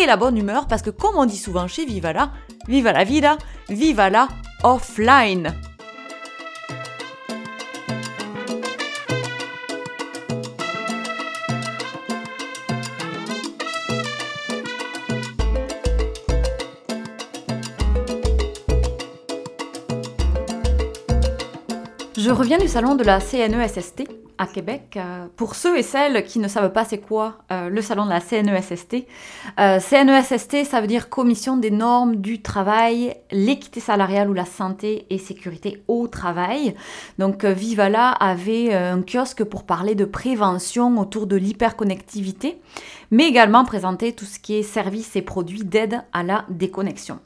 et la bonne humeur parce que comme on dit souvent chez Vivala, viva la vida, viva la offline. Je reviens du salon de la CNESST à Québec. Euh, pour ceux et celles qui ne savent pas c'est quoi euh, le salon de la CNESST, euh, CNESST, ça veut dire Commission des normes du travail, l'équité salariale ou la santé et sécurité au travail. Donc Vivala avait un kiosque pour parler de prévention autour de l'hyperconnectivité, mais également présenter tout ce qui est services et produits d'aide à la déconnexion.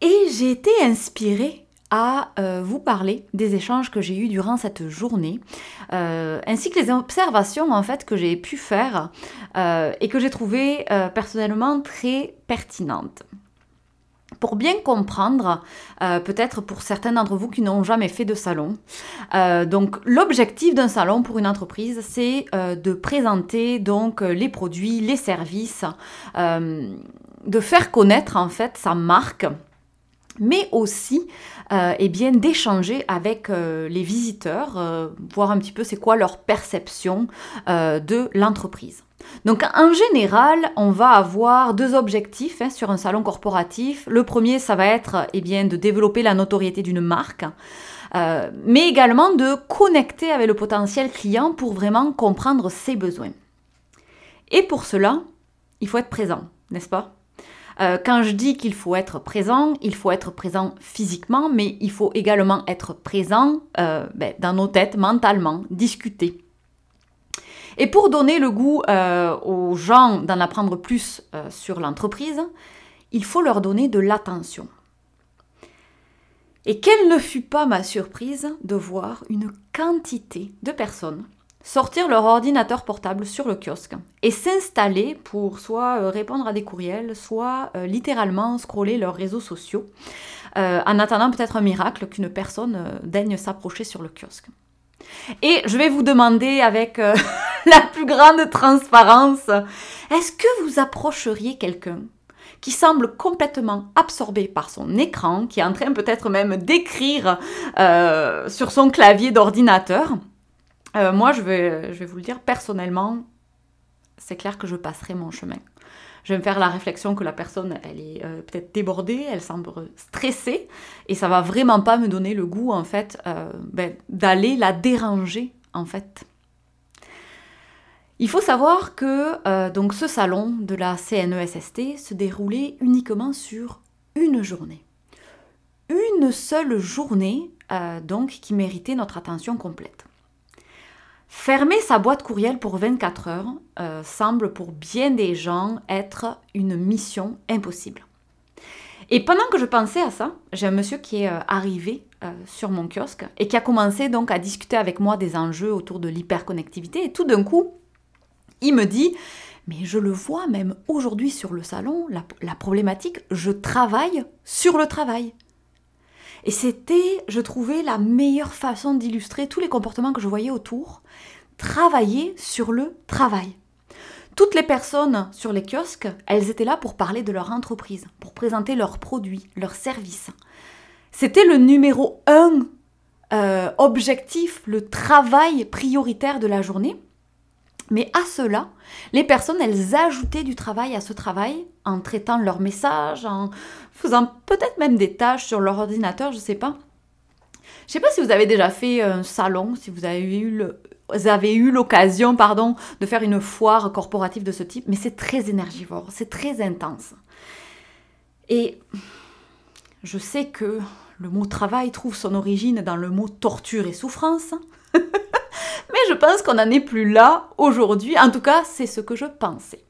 Et j'ai été inspirée à euh, vous parler des échanges que j'ai eus durant cette journée, euh, ainsi que les observations en fait que j'ai pu faire euh, et que j'ai trouvées personnellement très pertinentes. Pour bien comprendre, peut-être pour certains d'entre vous qui n'ont jamais fait de salon, donc l'objectif d'un salon pour une entreprise, c'est de présenter donc les produits, les services, de faire connaître en fait sa marque mais aussi euh, eh bien d'échanger avec euh, les visiteurs, euh, voir un petit peu c'est quoi leur perception de l'entreprise. Donc en général, on va avoir deux objectifs hein, sur un salon corporatif. Le premier, ça va être eh bien, de développer la notoriété d'une marque, mais également de connecter avec le potentiel client pour vraiment comprendre ses besoins. Et pour cela, il faut être présent, n'est-ce pas? Euh, quand je dis qu'il faut être présent, il faut être présent physiquement, mais il faut également être présent euh, ben, dans nos têtes, mentalement, discuter. Et pour donner le goût euh, aux gens d'en apprendre plus sur l'entreprise, il faut leur donner de l'attention. Et quelle ne fut pas ma surprise de voir une quantité de personnes sortir leur ordinateur portable sur le kiosque et s'installer pour soit euh, répondre à des courriels, soit euh, littéralement scroller leurs réseaux sociaux, euh, en attendant peut-être un miracle qu'une personne daigne s'approcher sur le kiosque. Et je vais vous demander avec la plus grande transparence, est-ce que vous approcheriez quelqu'un qui semble complètement absorbé par son écran, qui est en train peut-être même d'écrire sur son clavier d'ordinateur, euh, moi, je vais, je vous le dire personnellement, c'est clair que je passerai mon chemin. Je vais me faire la réflexion que la personne, elle est euh, peut-être débordée, elle semble stressée, et ça va vraiment pas me donner le goût, en fait, euh, ben, d'aller la déranger, en fait. Il faut savoir que donc ce salon de la CNESST se déroulait uniquement sur une journée. Une seule journée, donc, qui méritait notre attention complète. Fermer sa boîte courriel pour 24 heures euh, semble pour bien des gens être une mission impossible. Et pendant que je pensais à ça, j'ai un monsieur qui est euh, arrivé euh, sur mon kiosque et qui a commencé donc à discuter avec moi des enjeux autour de l'hyperconnectivité. Et tout d'un coup, il me dit, mais je le vois même aujourd'hui sur le salon, la problématique, je travaille sur le travail. Et c'était, je trouvais, la meilleure façon d'illustrer tous les comportements que je voyais autour. Travailler sur le travail. Toutes les personnes sur les kiosques, elles étaient là pour parler de leur entreprise, pour présenter leurs produits, leurs services. C'était le numéro un euh, objectif, le travail prioritaire de la journée. Mais à cela, les personnes, elles ajoutaient du travail à ce travail en traitant leurs messages, en faisant peut-être même des tâches sur leur ordinateur, je ne sais pas. Je ne sais pas si vous avez déjà fait un salon, si vous avez eu avez eu l'occasion, pardon, de faire une foire corporative de ce type, mais c'est très énergivore, c'est très intense. Et je sais que le mot travail trouve son origine dans le mot torture et souffrance. Je pense qu'on n'en est plus là aujourd'hui. En tout cas, c'est ce que je pensais.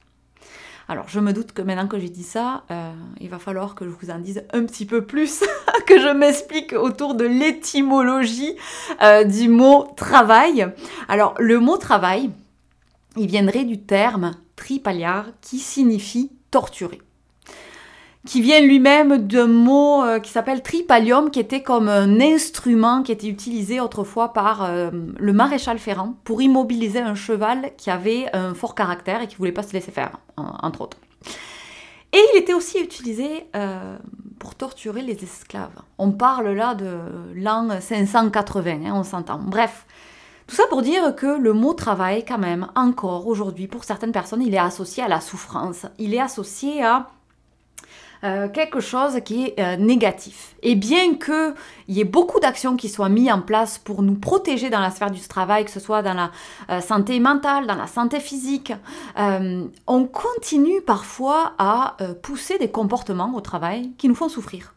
Alors, je me doute que maintenant que j'ai dit ça, euh, il va falloir que je vous en dise un petit peu plus, que je m'explique autour de l'étymologie euh, du mot travail. Alors, le mot travail, il viendrait du terme tripaliar qui signifie torturer qui vient lui-même d'un mot euh, qui s'appelle tripalium, qui était comme un instrument qui était utilisé autrefois par euh, le maréchal Ferrand pour immobiliser un cheval qui avait un fort caractère et qui voulait pas se laisser faire, entre autres. Et il était aussi utilisé euh, pour torturer les esclaves. On parle là de l'an 580, hein, on s'entend. Bref, tout ça pour dire que le mot travail, quand même, encore aujourd'hui, pour certaines personnes, il est associé à la souffrance. Il est associé à euh, quelque chose qui est euh, négatif. Et bien qu'il y ait beaucoup d'actions qui soient mises en place pour nous protéger dans la sphère du travail, que ce soit dans la euh, santé mentale, dans la santé physique, on continue parfois à pousser des comportements au travail qui nous font souffrir.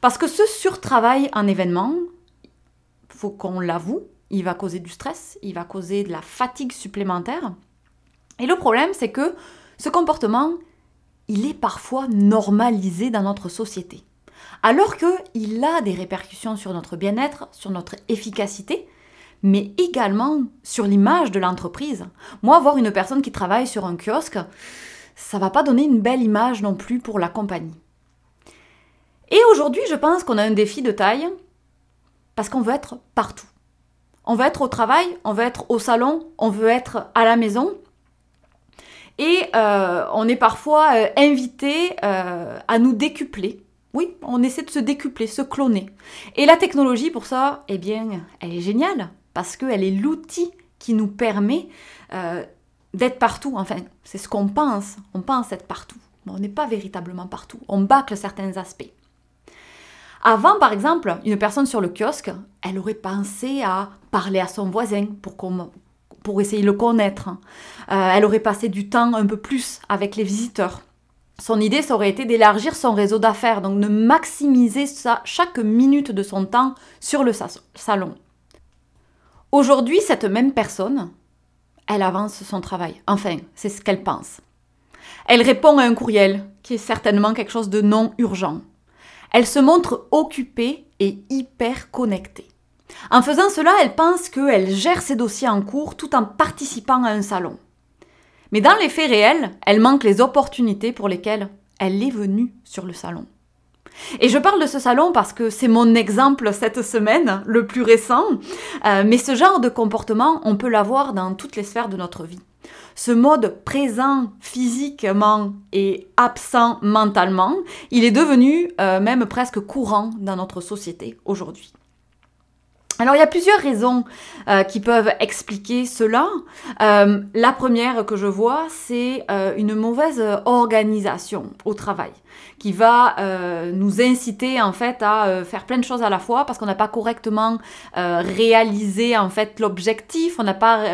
Parce que ce surtravail en événement, faut qu'on l'avoue, il va causer du stress, il va causer de la fatigue supplémentaire. Et le problème, c'est que ce comportement, il est parfois normalisé dans notre société. Alors qu'il a des répercussions sur notre bien-être, sur notre efficacité, mais également sur l'image de l'entreprise. Moi, voir une personne qui travaille sur un kiosque, ça va pas donner une belle image non plus pour la compagnie. Et aujourd'hui, je pense qu'on a un défi de taille parce qu'on veut être partout. On veut être au travail, on veut être au salon, on veut être à la maison, et euh, on est parfois euh, invité euh, à nous décupler. Oui, on essaie de se décupler, se cloner. Et la technologie, pour ça, eh bien, elle est géniale, parce qu'elle est l'outil qui nous permet d'être partout. Enfin, c'est ce qu'on pense. On pense être partout. Mais on n'est pas véritablement partout. On bâcle certains aspects. Avant, par exemple, une personne sur le kiosque, elle aurait pensé à parler à son voisin pour qu'on pour essayer de le connaître. Euh, elle aurait passé du temps un peu plus avec les visiteurs. Son idée, ça aurait été d'élargir son réseau d'affaires, donc de maximiser chaque minute de son temps sur le salon. Aujourd'hui, cette même personne, elle avance son travail. Enfin, c'est ce qu'elle pense. Elle répond à un courriel, qui est certainement quelque chose de non urgent. Elle se montre occupée et hyper connectée. En faisant cela, elle pense qu'elle gère ses dossiers en cours tout en participant à un salon. Mais dans les faits réels, elle manque les opportunités pour lesquelles elle est venue sur le salon. Et je parle de ce salon parce que c'est mon exemple cette semaine, le plus récent, euh, mais ce genre de comportement, on peut l'avoir dans toutes les sphères de notre vie. Ce mode présent physiquement et absent mentalement, il est devenu euh, même presque courant dans notre société aujourd'hui. Alors il y a plusieurs raisons euh, qui peuvent expliquer cela. Euh, la première que je vois, c'est euh, une mauvaise organisation au travail qui va nous inciter en fait à faire plein de choses à la fois parce qu'on n'a pas correctement réalisé en fait l'objectif, on n'a pas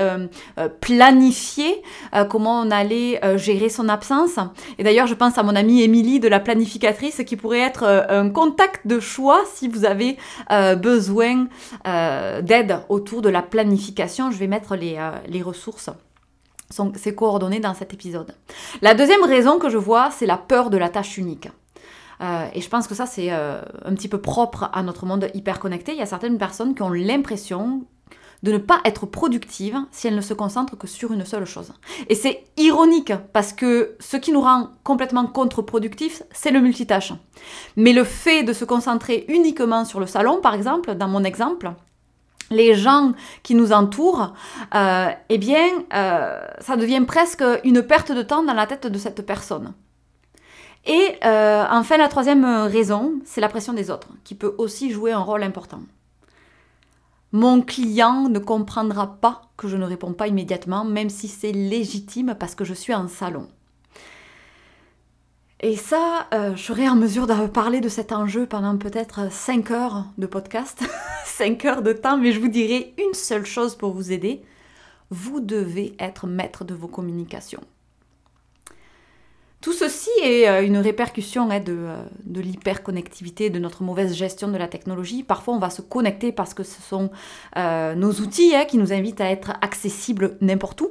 planifié comment on allait gérer son absence. Et d'ailleurs, je pense à mon amie Émilie de la planificatrice qui pourrait être un contact de choix si vous avez besoin d'aide autour de la planification. Je vais mettre les, les ressources sont ces coordonnées dans cet épisode. La deuxième raison que je vois, c'est la peur de la tâche unique. Euh, et je pense que ça, c'est euh, un petit peu propre à notre monde hyper connecté. Il y a certaines personnes qui ont l'impression de ne pas être productives si elles ne se concentrent que sur une seule chose. Et c'est ironique parce que ce qui nous rend complètement contre-productifs, c'est le multitâche. Mais le fait de se concentrer uniquement sur le salon, par exemple, dans mon exemple, les gens qui nous entourent, euh, eh bien, euh, ça devient presque une perte de temps dans la tête de cette personne. Et euh, enfin, la troisième raison, c'est la pression des autres, qui peut aussi jouer un rôle important. Mon client ne comprendra pas que je ne réponds pas immédiatement, même si c'est légitime parce que je suis en salon. Et ça, euh, je serai en mesure de parler de cet enjeu pendant peut-être 5 heures de podcast, 5 heures de temps, mais je vous dirai une seule chose pour vous aider. Vous devez être maître de vos communications. Tout ceci est euh, une répercussion hein, de, euh, de l'hyperconnectivité, de notre mauvaise gestion de la technologie. Parfois, on va se connecter parce que ce sont nos outils hein, qui nous invitent à être accessibles n'importe où.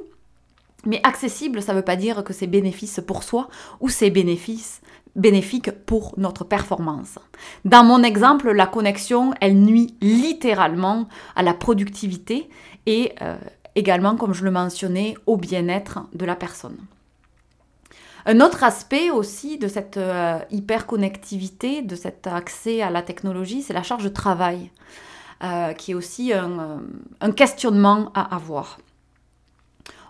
Mais accessible, ça ne veut pas dire que c'est bénéfice pour soi ou c'est bénéfique pour notre performance. Dans mon exemple, la connexion, elle nuit littéralement à la productivité et euh, également, comme je le mentionnais, au bien-être de la personne. Un autre aspect aussi de cette euh, hyperconnectivité, de cet accès à la technologie, c'est la charge de travail, euh, qui est aussi un, un, questionnement à avoir.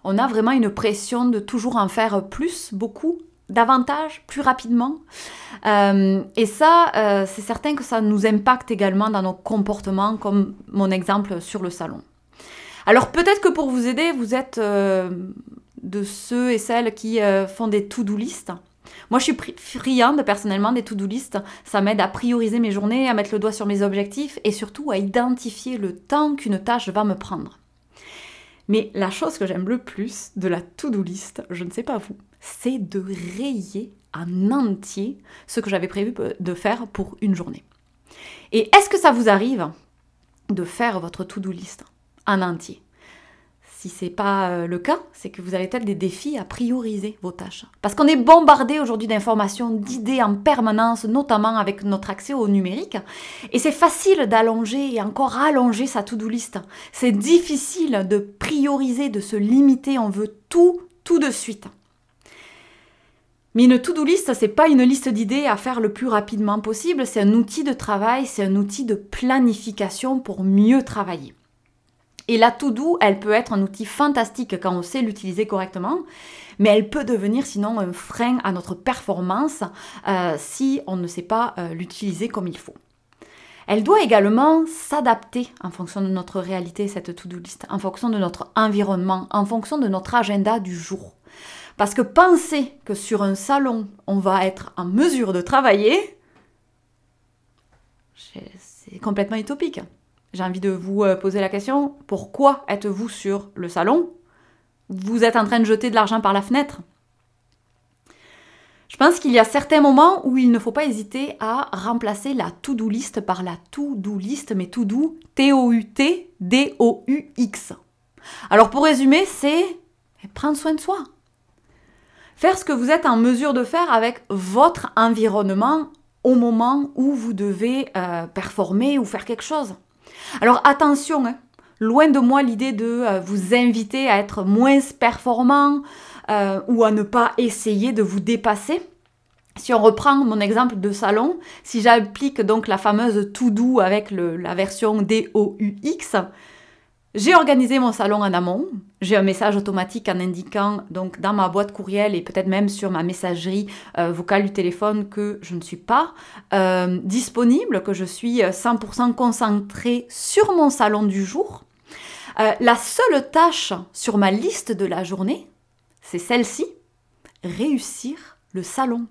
On a vraiment une pression de toujours en faire plus, beaucoup, davantage, plus rapidement. Euh, et ça, euh, c'est certain que ça nous impacte également dans nos comportements, comme mon exemple sur le salon. Alors peut-être que pour vous aider, vous êtes euh, de ceux et celles qui font des to-do list. Moi, je suis friande personnellement des to-do list. Ça m'aide à prioriser mes journées, à mettre le doigt sur mes objectifs et surtout à identifier le temps qu'une tâche va me prendre. Mais la chose que j'aime le plus de la to-do list, je ne sais pas vous, c'est de rayer en entier ce que j'avais prévu de faire pour une journée. Et est-ce que ça vous arrive de faire votre to-do list en entier? Si ce n'est pas euh, le cas, c'est que vous avez peut-être des défis à prioriser vos tâches. Parce qu'on est bombardé aujourd'hui d'informations, d'idées en permanence, notamment avec notre accès au numérique. Et c'est facile d'allonger et encore allonger sa to-do list. C'est difficile de prioriser, de se limiter. On veut tout, tout de suite. Mais une to-do list, c'est pas une liste d'idées à faire le plus rapidement possible, c'est un outil de travail, c'est un outil de planification pour mieux travailler. Et la to-do, elle peut être un outil fantastique quand on sait l'utiliser correctement, mais elle peut devenir sinon un frein à notre performance euh, si on ne sait pas euh, l'utiliser comme il faut. Elle doit également s'adapter en fonction de notre réalité, cette to-do list, en fonction de notre environnement, en fonction de notre agenda du jour. Parce que penser que sur un salon, on va être en mesure de travailler, c'est complètement utopique. J'ai envie de vous euh, poser la question, pourquoi êtes-vous sur le salon? Vous êtes en train de jeter de l'argent par la fenêtre? Je pense qu'il y a certains moments où il ne faut pas hésiter à remplacer la to-do list par la to-do list, mais to-do, T-O-U-T-D-O-U-X. Alors pour résumer, c'est prendre soin de soi. Faire ce que vous êtes en mesure de faire avec votre environnement au moment où vous devez euh, performer ou faire quelque chose. Alors attention, hein. loin de moi l'idée de euh, vous inviter à être moins performant euh, ou à ne pas essayer de vous dépasser. Si on reprend mon exemple de salon, si j'applique donc la fameuse to do avec la version DOUX, j'ai organisé mon salon en amont. J'ai un message automatique en indiquant donc dans ma boîte courriel et peut-être même sur ma messagerie euh, vocale du téléphone que je ne suis pas euh, disponible, que je suis 100% euh, concentrée sur mon salon du jour. la seule tâche sur ma liste de la journée, c'est celle-ci, réussir le salon.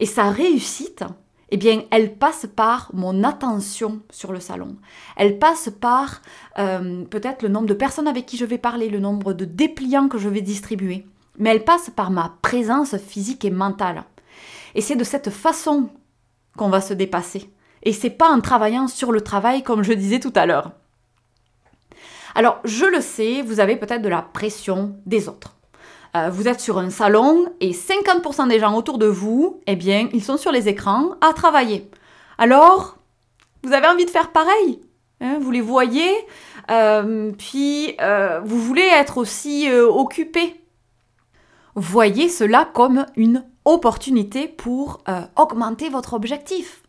Et sa réussite, eh bien, elle passe par mon attention sur le salon. Elle passe par euh, peut-être le nombre de personnes avec qui je vais parler, le nombre de dépliants que je vais distribuer. Mais elle passe par ma présence physique et mentale. Et c'est de cette façon qu'on va se dépasser. Et c'est pas en travaillant sur le travail comme je disais tout à l'heure. Alors, je le sais, vous avez peut-être de la pression des autres. Euh, vous êtes sur un salon et 50% des gens autour de vous, eh bien, ils sont sur les écrans à travailler. Alors, vous avez envie de faire pareil. Hein, vous les voyez, euh, puis euh, vous voulez être aussi occupé. Voyez cela comme une opportunité pour augmenter votre objectif.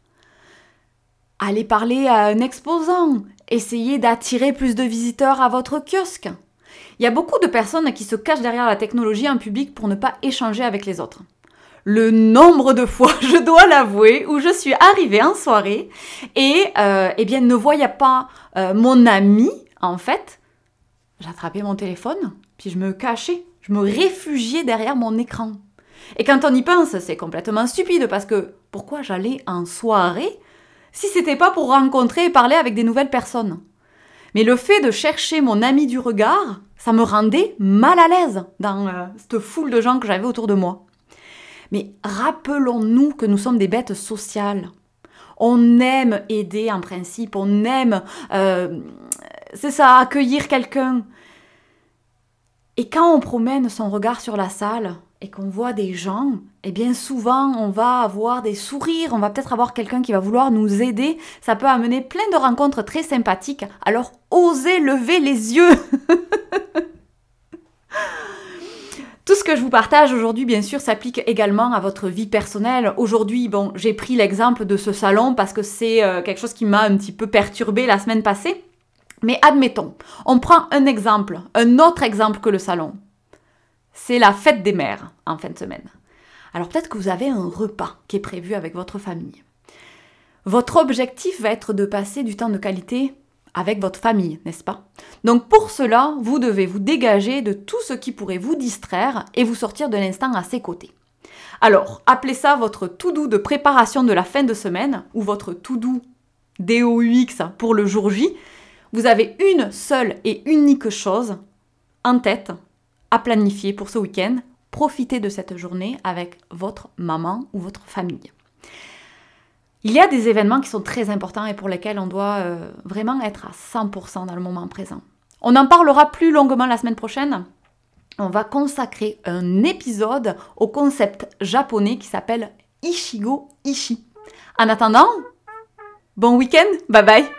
Allez parler à un exposant, essayez d'attirer plus de visiteurs à votre kiosque. Il y a beaucoup de personnes qui se cachent derrière la technologie en public pour ne pas échanger avec les autres. Le nombre de fois, je dois l'avouer, où je suis arrivée en soirée et euh, eh bien ne voyais pas euh, mon ami, en fait, j'attrapais mon téléphone, puis je me cachais, je me réfugiais derrière mon écran. Et quand on y pense, c'est complètement stupide parce que pourquoi j'allais en soirée si c'était pas pour rencontrer et parler avec des nouvelles personnes? Mais le fait de chercher mon ami du regard, ça me rendait mal à l'aise dans euh, cette foule de gens que j'avais autour de moi. Mais rappelons-nous que nous sommes des bêtes sociales. On aime aider en principe, on aime, euh, c'est ça, accueillir quelqu'un. Et quand on promène son regard sur la salle et qu'on voit des gens, eh bien souvent on va avoir des sourires, on va peut-être avoir quelqu'un qui va vouloir nous aider. Ça peut amener plein de rencontres très sympathiques. Alors osez lever les yeux Tout ce que je vous partage aujourd'hui, bien sûr, s'applique également à votre vie personnelle. Aujourd'hui, bon, j'ai pris l'exemple de ce salon parce que c'est euh, quelque chose qui m'a un petit peu perturbé la semaine passée. Mais admettons, on prend un exemple, un autre exemple que le salon. C'est la fête des mères en fin de semaine. Alors peut-être que vous avez un repas qui est prévu avec votre famille. Votre objectif va être de passer du temps de qualité avec votre famille, n'est-ce pas? Donc pour cela, vous devez vous dégager de tout ce qui pourrait vous distraire et vous sortir de l'instant à ses côtés. Alors, appelez ça votre tout doux de préparation de la fin de semaine ou votre tout doux DOUX pour le jour J. Vous avez une seule et unique chose en tête à planifier pour ce week-end. Profitez de cette journée avec votre maman ou votre famille. Il y a des événements qui sont très importants et pour lesquels on doit euh, vraiment être à 100% dans le moment présent. On en parlera plus longuement la semaine prochaine. On va consacrer un épisode au concept japonais qui s'appelle Ishigo Ishi. En attendant, bon week-end, bye bye